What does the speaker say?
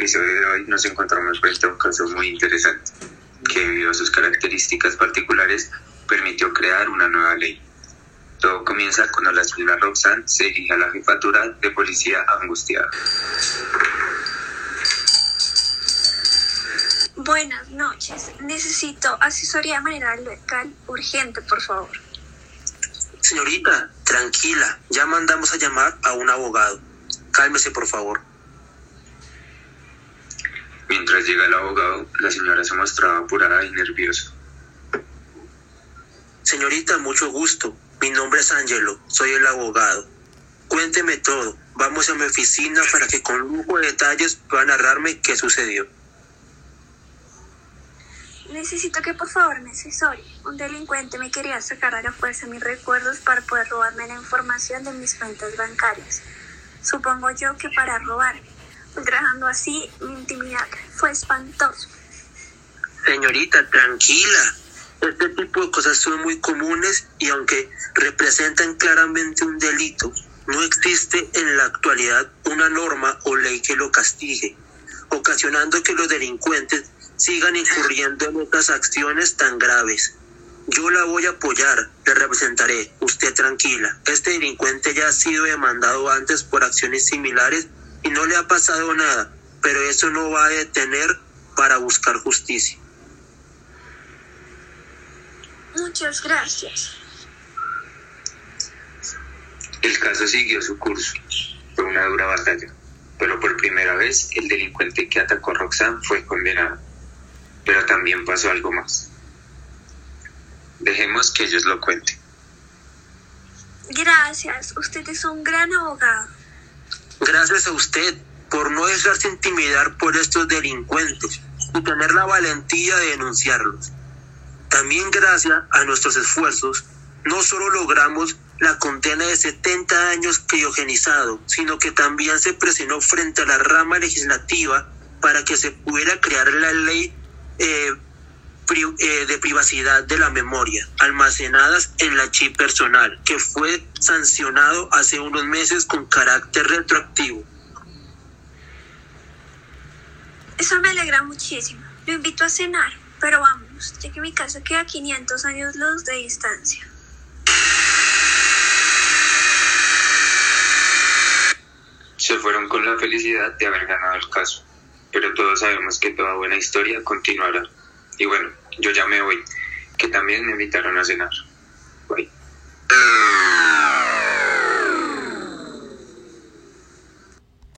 episodio de hoy nos encontramos frente a un caso muy interesante, que debido a sus características particulares permitió crear una nueva ley. Todo comienza cuando la señora Roxanne se dirige a la jefatura de policía angustiada. Buenas noches. Necesito asesoría de manera legal urgente, por favor. Señorita, tranquila, ya mandamos a llamar a un abogado. Cálmese, por favor. Mientras llega el abogado, la señora se mostraba apurada y nerviosa. Señorita, mucho gusto. Mi nombre es Angelo, soy el abogado. Cuénteme todo. Vamos a mi oficina para que con lujo de detalles pueda narrarme qué sucedió. Necesito que por favor me asesore. Un delincuente me quería sacar a la fuerza mis recuerdos para poder robarme la información de mis cuentas bancarias. Supongo yo que para robarme, ultrajando así mi intimidad. Fue espantoso. Señorita, tranquila. Este tipo de cosas son muy comunes y aunque representan claramente un delito, no existe en la actualidad una norma o ley que lo castigue, ocasionando que los delincuentes sigan incurriendo en otras acciones tan graves. Yo la voy a apoyar, le representaré, usted tranquila. Este delincuente ya ha sido demandado antes por acciones similares y no le ha pasado nada, pero eso no va a detener para buscar justicia. Muchas gracias. El caso siguió su curso. Fue una dura batalla, pero por primera vez el delincuente que atacó a Roxanne fue condenado. Pero también pasó algo más. Dejemos que ellos lo cuenten. Gracias. Usted es un gran abogado. Gracias a usted por no dejarse intimidar por estos delincuentes y tener la valentía de denunciarlos. También gracias a nuestros esfuerzos, no solo logramos la condena de 70 años criogenizado, sino que también se presionó frente a la rama legislativa para que se pudiera crear la ley eh, pri- eh, de privacidad de la memoria, almacenadas en la chip personal, que fue sancionado hace unos meses con carácter retroactivo. Eso me alegra muchísimo. Lo invito a cenar, pero vámonos, ya que mi casa queda a 500 años luz de distancia. Se fueron con la felicidad de haber ganado el caso, pero todos sabemos que toda buena historia continuará. Y bueno, yo ya me voy, que también me invitaron a cenar.